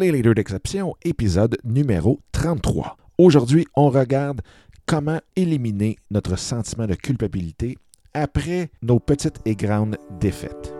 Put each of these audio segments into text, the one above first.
Les leaders d'exception, épisode numéro 33. Aujourd'hui, on regarde comment éliminer notre sentiment de culpabilité après nos petites et grandes défaites.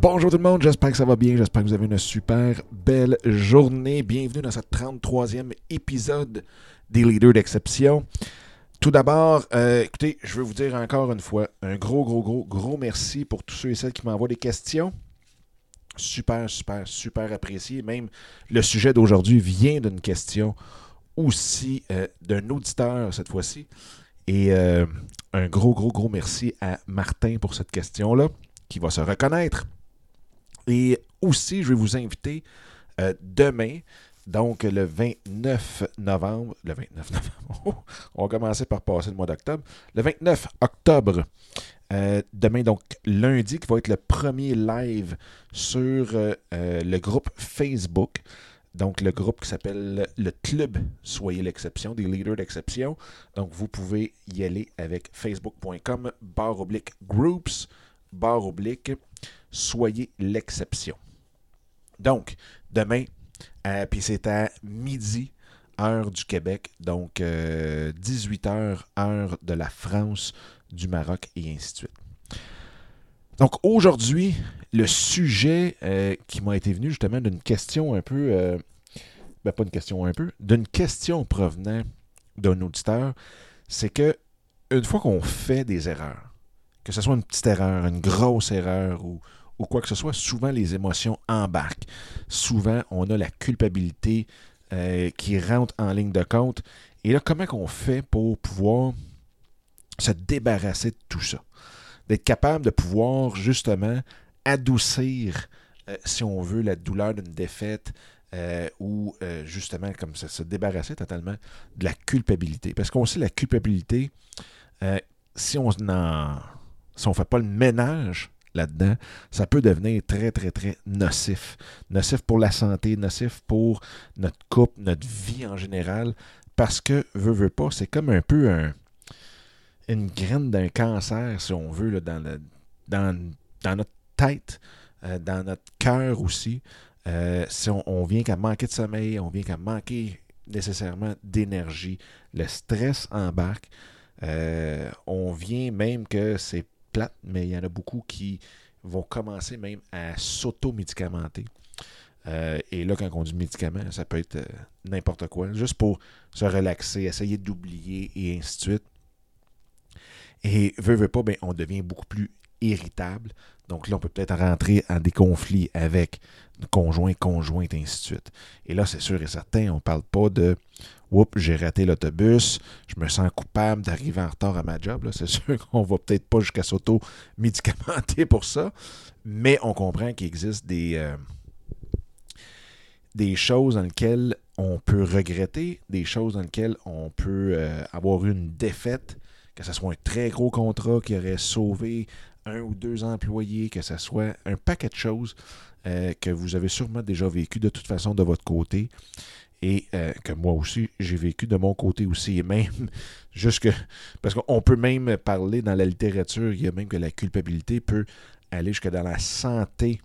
Bonjour tout le monde, j'espère que ça va bien, j'espère que vous avez une super belle journée. Bienvenue dans ce 33e épisode des leaders d'exception. Tout d'abord, euh, écoutez, je veux vous dire encore une fois un gros, gros, gros, gros merci pour tous ceux et celles qui m'envoient des questions. Super, super, super apprécié. Même le sujet d'aujourd'hui vient d'une question aussi euh, d'un auditeur cette fois-ci. Et euh, un gros, gros, gros merci à Martin pour cette question-là, qui va se reconnaître. Et aussi, je vais vous inviter demain donc, le 29 novembre, le 29 novembre, on va commencer par passer le mois d'octobre. Le 29 octobre, euh, demain, donc lundi, qui va être le premier live sur euh, euh, le groupe Facebook. Donc, le groupe qui s'appelle le Club Soyez l'exception, des leaders d'exception. Donc, vous pouvez y aller avec facebook.com, barre oblique groups, barre oblique, soyez l'exception. Donc, demain, euh, puis c'est à midi, heure du Québec, donc 18h, euh, heure de la France, du Maroc et ainsi de suite. Donc aujourd'hui, le sujet euh, qui m'a été venu justement d'une question un peu, ben pas une question un peu, d'une question provenant d'un auditeur, c'est que une fois qu'on fait des erreurs, que ce soit une petite erreur, une grosse erreur ou, ou quoi que ce soit, souvent les émotions embarquent. Souvent, on a la culpabilité euh, qui rentre en ligne de compte. Et là, comment on fait pour pouvoir se débarrasser de tout ça? D'être capable de pouvoir justement adoucir, euh, si on veut, la douleur d'une défaite, euh, ou justement comme ça, se débarrasser totalement de la culpabilité. Parce qu'on sait la culpabilité, si on ne si on fait pas le ménage là-dedans, ça peut devenir très, très, très nocif. Nocif pour la santé, nocif pour notre couple, notre vie en général, parce que, veut, veut pas, c'est comme un peu un, une graine d'un cancer, si on veut, là, dans, dans, dans, notre tête, euh, dans notre cœur aussi. Euh, si on, vient qu'à manquer de sommeil, on vient qu'à manquer nécessairement d'énergie, le stress embarque. Euh, on vient même que c'est mais il y en a beaucoup qui vont commencer même à s'auto-médicamenter. Euh, et là, quand on dit médicament, ça peut être euh, n'importe quoi, juste pour se relaxer, essayer d'oublier et ainsi de suite. Et veut, veut pas, ben, on devient beaucoup plus irritable. Donc là, on peut peut-être rentrer en des conflits avec conjoint, conjointe, ainsi de suite. Et là, c'est sûr et certain, on ne parle pas de Oups, j'ai raté l'autobus, je me sens coupable d'arriver en retard à ma job. C'est sûr qu'on va peut-être pas jusqu'à s'auto-médicamenter pour ça, mais on comprend qu'il existe des, euh, des choses dans lesquelles on peut regretter, des choses dans lesquelles on peut euh, avoir une défaite, que ce soit un très gros contrat qui aurait sauvé un ou deux employés, que ce soit un paquet de choses euh, que vous avez sûrement déjà vécu de toute façon de votre côté et euh, que moi aussi, j'ai vécu de mon côté aussi. Et même, jusque, parce qu'on peut même parler dans la littérature, il y a même que la culpabilité peut aller jusque dans la santé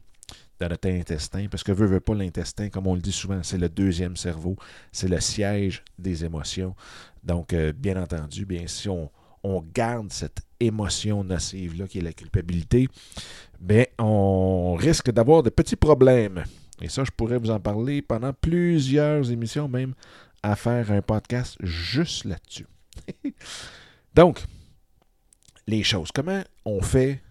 de notre intestin, parce que veut, veut pas l'intestin, comme on le dit souvent, c'est le deuxième cerveau, c'est le siège des émotions. Donc, euh, bien entendu, bien si on, on garde cette émotion nocive-là qui est la culpabilité, bien, on risque d'avoir de petits problèmes. Et ça, je pourrais vous en parler pendant plusieurs émissions, même à faire un podcast juste là-dessus. Donc, les choses. Comment on fait,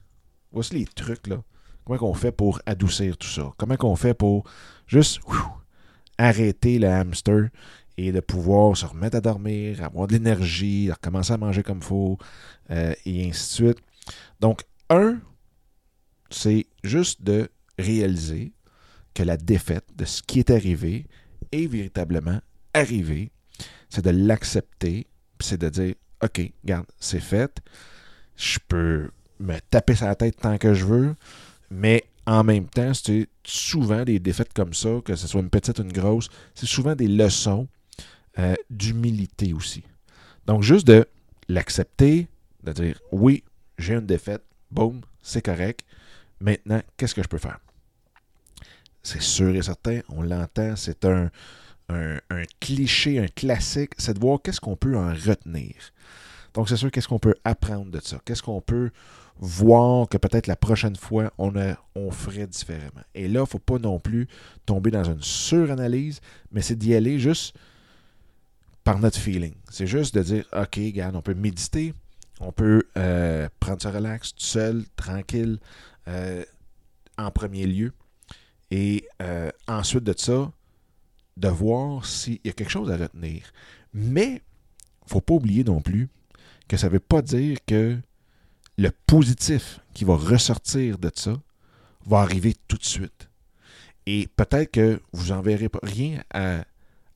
voici les trucs là, comment on fait pour adoucir tout ça? Comment on fait pour juste arrêter le hamster et de pouvoir se remettre à dormir, avoir de l'énergie, recommencer à manger comme il faut, euh, et ainsi de suite. Donc, un, c'est juste de réaliser que la défaite de ce qui est arrivé est véritablement arrivé. C'est de l'accepter, c'est de dire, OK, regarde, c'est fait. Je peux me taper sur la tête tant que je veux, mais en même temps, c'est souvent des défaites comme ça, que ce soit une petite ou une grosse, c'est souvent des leçons euh, d'humilité aussi. Donc, juste de l'accepter, de dire oui, j'ai une défaite, boum, c'est correct. Maintenant, qu'est-ce que je peux faire? C'est sûr et certain, on l'entend, c'est un, cliché, un classique, c'est de voir qu'est-ce qu'on peut en retenir. Donc, c'est sûr, qu'est-ce qu'on peut apprendre de ça? Qu'est-ce qu'on peut voir que peut-être la prochaine fois, on, on ferait différemment? Et là, il ne faut pas non plus tomber dans une suranalyse, mais c'est d'y aller juste par notre feeling. C'est juste de dire, OK, regarde, on peut méditer, on peut euh, prendre ça relax, tout seul, tranquille, euh, en premier lieu. Et euh, ensuite de ça, de voir s'il y a quelque chose à retenir. Mais, il ne faut pas oublier non plus que ça ne veut pas dire que le positif qui va ressortir de ça va arriver tout de suite. Et peut-être que vous n'en verrez rien à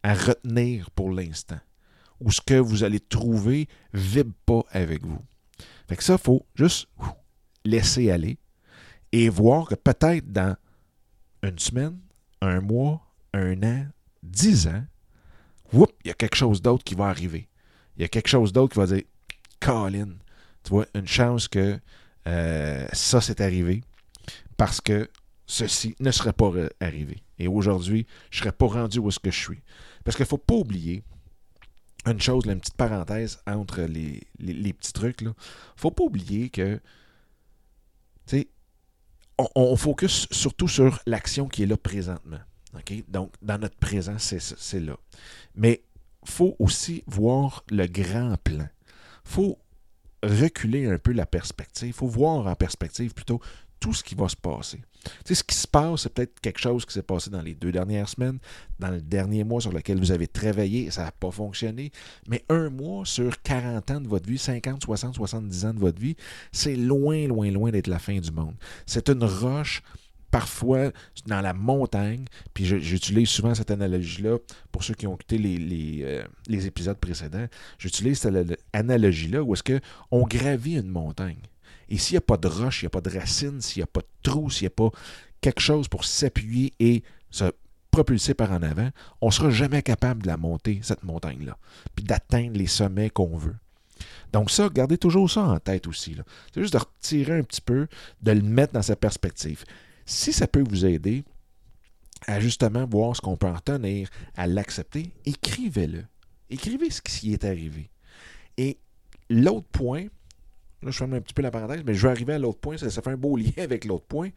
à retenir pour l'instant. Ou ce que vous allez trouver ne vibre pas avec vous. Fait que ça, il faut juste laisser aller et voir que peut-être dans une semaine, un mois, un an, dix ans, il y a quelque chose d'autre qui va arriver. Il y a quelque chose d'autre qui va dire Colin, tu vois, une chance que euh, ça s'est arrivé parce que ceci ne serait pas arrivé. Et aujourd'hui, je ne serais pas rendu où est-ce que je suis. Parce qu'il ne faut pas oublier une chose, une petite parenthèse entre les, petits trucs. Il ne faut pas oublier que, tu sais, on, focus surtout sur l'action qui est là présentement. Donc, dans notre présent, c'est là. Mais il faut aussi voir le grand plan. Il faut reculer un peu la perspective. Il faut voir en perspective plutôt tout ce qui va se passer. Tu sais, ce qui se passe, c'est peut-être quelque chose qui s'est passé dans les deux dernières semaines, dans le dernier mois sur lequel vous avez travaillé, ça n'a pas fonctionné. Mais un mois sur 40 ans de votre vie, 50, 60, 70 ans de votre vie, c'est loin, loin, loin d'être la fin du monde. C'est une roche parfois dans la montagne, puis j'utilise souvent cette analogie-là pour ceux qui ont écouté les, les, euh, les épisodes précédents. J'utilise cette analogie-là où est-ce qu'on gravit une montagne. Et s'il n'y a pas de roche, il n'y a pas de racine, s'il n'y a pas de trou, s'il n'y a pas quelque chose pour s'appuyer et se propulser par en avant, on ne sera jamais capable de la monter, cette montagne-là, puis d'atteindre les sommets qu'on veut. Donc ça, gardez toujours ça en tête aussi. C'est juste de retirer un petit peu, de le mettre dans sa perspective. Si ça peut vous aider à justement voir ce qu'on peut en retenir, à l'accepter, écrivez-le. Écrivez ce qui est arrivé. Et l'autre point, là je ferme un petit peu la parenthèse, mais je vais arriver à l'autre point, ça, fait un beau lien avec l'autre point,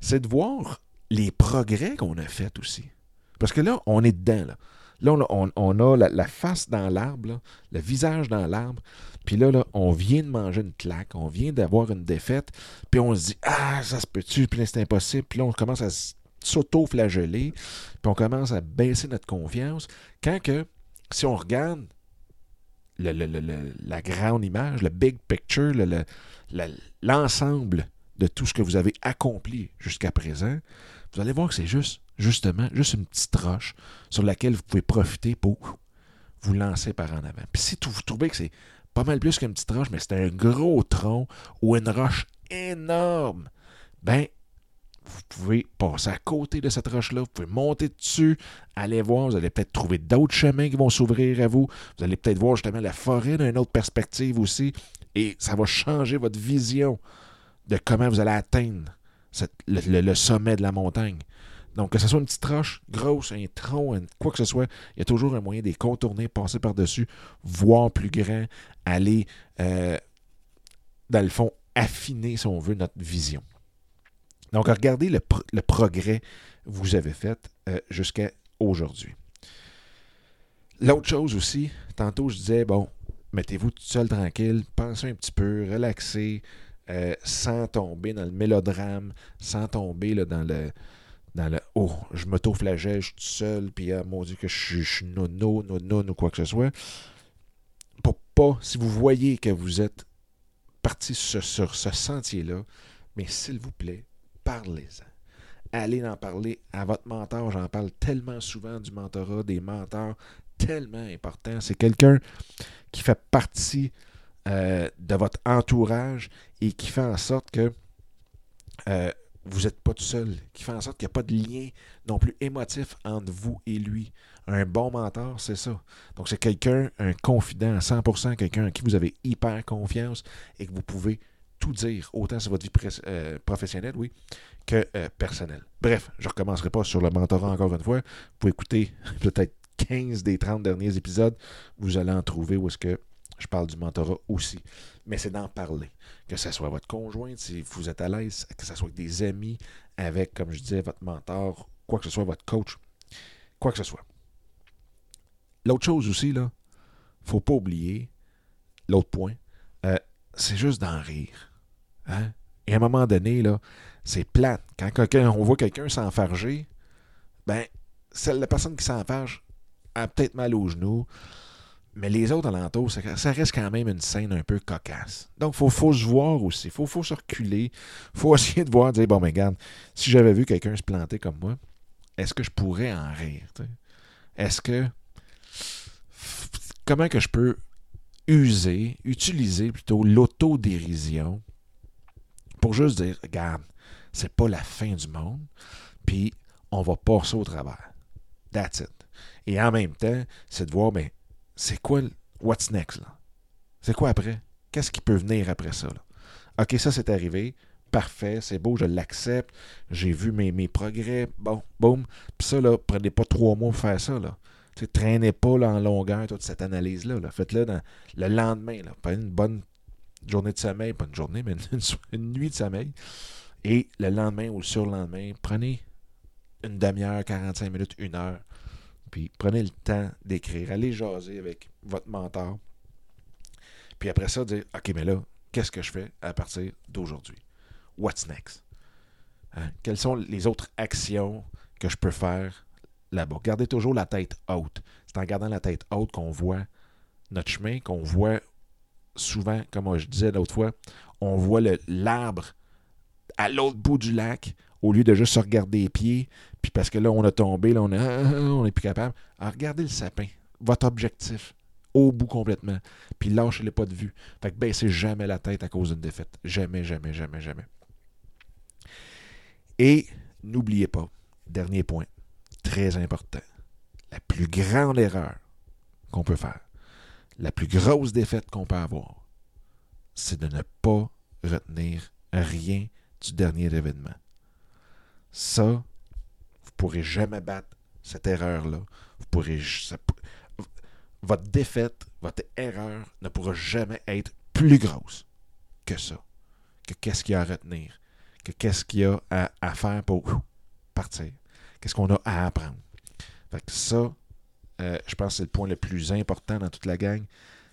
c'est de voir les progrès qu'on a faits aussi. Parce que là, on est dedans. Là, là on, a la, face dans l'arbre, le visage dans l'arbre, puis là, là, on vient de manger une claque, on vient d'avoir une défaite, puis on se dit Ah, ça se peut-tu, puis c'est impossible, puis là, on commence à s'auto-flageller, puis on commence à baisser notre confiance. Quand que, si on regarde la grande image, le big picture, l'ensemble de tout ce que vous avez accompli jusqu'à présent, vous allez voir que c'est juste, justement, juste une petite roche sur laquelle vous pouvez profiter pour vous lancer par en avant. Puis si vous trouvez que c'est pas mal plus qu'une petite roche, mais c'est un gros tronc ou une roche énorme, ben vous pouvez passer à côté de cette roche-là, vous pouvez monter dessus, aller voir, vous allez peut-être trouver d'autres chemins qui vont s'ouvrir à vous, vous allez peut-être voir justement la forêt d'une autre perspective aussi, et ça va changer votre vision de comment vous allez atteindre le, sommet de la montagne. Donc, que ce soit une petite roche grosse, un tronc, quoi que ce soit, il y a toujours un moyen de contourner, passer par-dessus, voir plus grand, aller, euh, dans le fond, affiner, si on veut, notre vision. Donc, regardez le, progrès que vous avez fait euh, jusqu'à aujourd'hui. L'autre chose aussi, tantôt je disais, bon, mettez-vous tout seul tranquille, pensez un petit peu, relaxez, euh, sans tomber dans le mélodrame, sans tomber là, dans le dans le oh, je m'auto-flagelle, je suis tout seul, puis ah, mon Dieu que je suis, nono, nono ou quoi que ce soit. Pour pas, si vous voyez que vous êtes parti sur ce sentier-là, mais s'il vous plaît, parlez-en. Allez en parler à votre mentor. J'en parle tellement souvent du mentorat, des mentors tellement importants. C'est quelqu'un qui fait partie euh, de votre entourage et qui fait en sorte que euh, vous n'êtes pas tout seul, qui fait en sorte qu'il n'y a pas de lien non plus émotif entre vous et lui. Un bon mentor, c'est ça. Donc, c'est quelqu'un, un confident à 100%, quelqu'un à qui vous avez hyper confiance et que vous pouvez tout dire, autant sur votre vie euh, professionnelle, oui, que euh, personnelle. Bref, je ne recommencerai pas sur le mentorat encore une fois. Vous pouvez écouter peut-être 15 des 30 derniers épisodes. Vous allez en trouver où est-ce que je parle du mentorat aussi. Mais c'est d'en parler. Que ce soit votre conjointe, si vous êtes à l'aise, que ce soit avec des amis, avec, comme je disais, votre mentor, quoi que ce soit, votre coach, quoi que ce soit. L'autre chose aussi, là, faut pas oublier, l'autre point, c'est juste d'en rire. Hein? Et à un moment donné, là, c'est plate. Quand, on voit quelqu'un s'enfarger, ben, la personne qui s'enfarge a peut-être mal aux genoux, mais les autres alentours, ça, ça, reste quand même une scène un peu cocasse. Donc, il faut, faut, se voir aussi. Il faut, faut se reculer. Il faut essayer de voir, dire, bon, mais regarde, si j'avais vu quelqu'un se planter comme moi, est-ce que je pourrais en rire? Est-ce que... Comment que je peux user, utiliser plutôt l'autodérision pour juste dire, regarde, c'est pas la fin du monde, puis on va passer au travers. That's it. Et en même temps, c'est de voir, mais ben, c'est quoi, what's next, là? C'est quoi après? Qu'est-ce qui peut venir après ça, là? OK, ça, c'est arrivé. Parfait, c'est beau, je l'accepte. J'ai vu mes, mes progrès. Bon, boum. Puis ça, là, prenez pas trois mois pour faire ça, là. Ne traînez pas là, en longueur toute cette analyse-là. Là. Faites-le le lendemain. Là. Prenez une bonne journée de sommeil, pas une journée, mais une, une nuit de sommeil. Et le lendemain ou le surlendemain, prenez une demi-heure, 45 minutes, une heure puis prenez le temps d'écrire. Allez jaser avec votre mentor. Puis après ça, dire OK, mais là, qu'est-ce que je fais à partir d'aujourd'hui? What's next? Hein? Quelles sont les autres actions que je peux faire là-bas? Gardez toujours la tête haute. C'est en gardant la tête haute qu'on voit notre chemin, qu'on voit souvent, comme je disais l'autre fois, on voit l'arbre à l'autre bout du lac au lieu de juste se regarder les pieds, puis parce que là, on a tombé, là, on n'est on est plus capable. Alors, regardez le sapin, votre objectif, au bout complètement, puis lâchez-le pas de vue. Fait que baissez jamais la tête à cause d'une défaite. Jamais, jamais, jamais, jamais. Et n'oubliez pas, dernier point, important, la plus grande erreur qu'on peut faire, la plus grosse défaite qu'on peut avoir, c'est de ne pas retenir rien du dernier événement. Ça, vous ne pourrez jamais battre cette erreur-là. Vous pourrez. votre défaite, votre erreur ne pourra jamais être plus grosse que ça. Que qu'est-ce qu'il y a à retenir. Que qu'est-ce qu'il y a à, faire pour partir. Qu'est-ce qu'on a à apprendre. Fait que ça, euh, je pense que c'est le point le plus important dans toute la gang.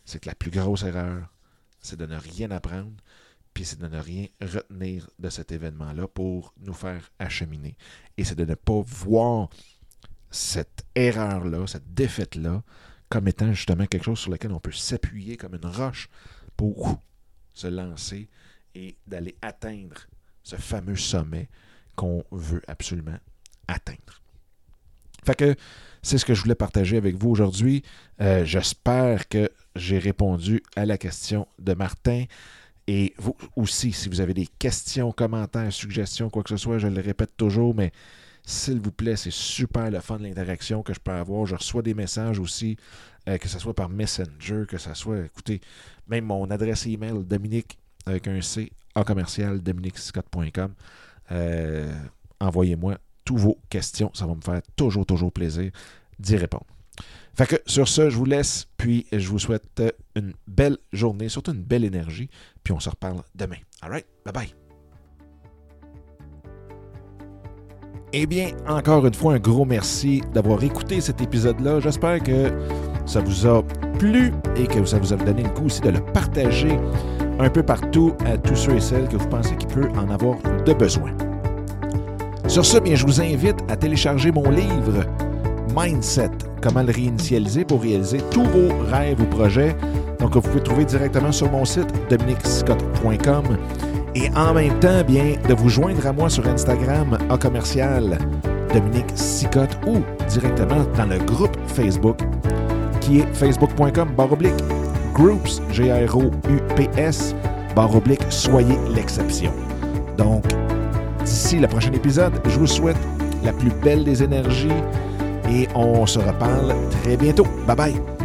C'est que la plus grosse erreur, c'est de ne rien apprendre puis c'est de ne rien retenir de cet événement-là pour nous faire acheminer. Et c'est de ne pas voir cette erreur-là, cette défaite-là, comme étant justement quelque chose sur lequel on peut s'appuyer comme une roche pour se lancer et d'aller atteindre ce fameux sommet qu'on veut absolument atteindre. Fait que c'est ce que je voulais partager avec vous aujourd'hui. Euh, j'espère que j'ai répondu à la question de Martin. Et vous aussi, si vous avez des questions, commentaires, suggestions, quoi que ce soit, je le répète toujours, mais s'il vous plaît, c'est super le fun de l'interaction que je peux avoir. Je reçois des messages aussi, euh, que ce soit par Messenger, que ce soit, écoutez, même mon adresse email, Dominique, avec un C, en commercial, dominicscott.com. Euh, envoyez-moi toutes vos questions. Ça va me faire toujours, toujours plaisir d'y répondre. Fait que sur ce, je vous laisse, puis je vous souhaite une belle journée, surtout une belle énergie, puis on se reparle demain. All right? Bye bye. Eh bien, encore une fois, un gros merci d'avoir écouté cet épisode-là. J'espère que ça vous a plu et que ça vous a donné le coup aussi de le partager un peu partout à tous ceux et celles que vous pensez qu'il peut en avoir de besoin. Sur ce, bien, je vous invite à télécharger mon livre Mindset, comment le réinitialiser pour réaliser tous vos rêves ou projets. Donc, vous pouvez trouver directement sur mon site dominicscott.com et en même temps, bien, de vous joindre à moi sur Instagram à commercial Dominique Sicotte ou directement dans le groupe Facebook qui est facebook.com baroblique groups, G-R-O-U-P-S, baroblique soyez l'exception. Donc, d'ici le prochain épisode, je vous souhaite la plus belle des énergies et on se reparle très bientôt. Bye bye!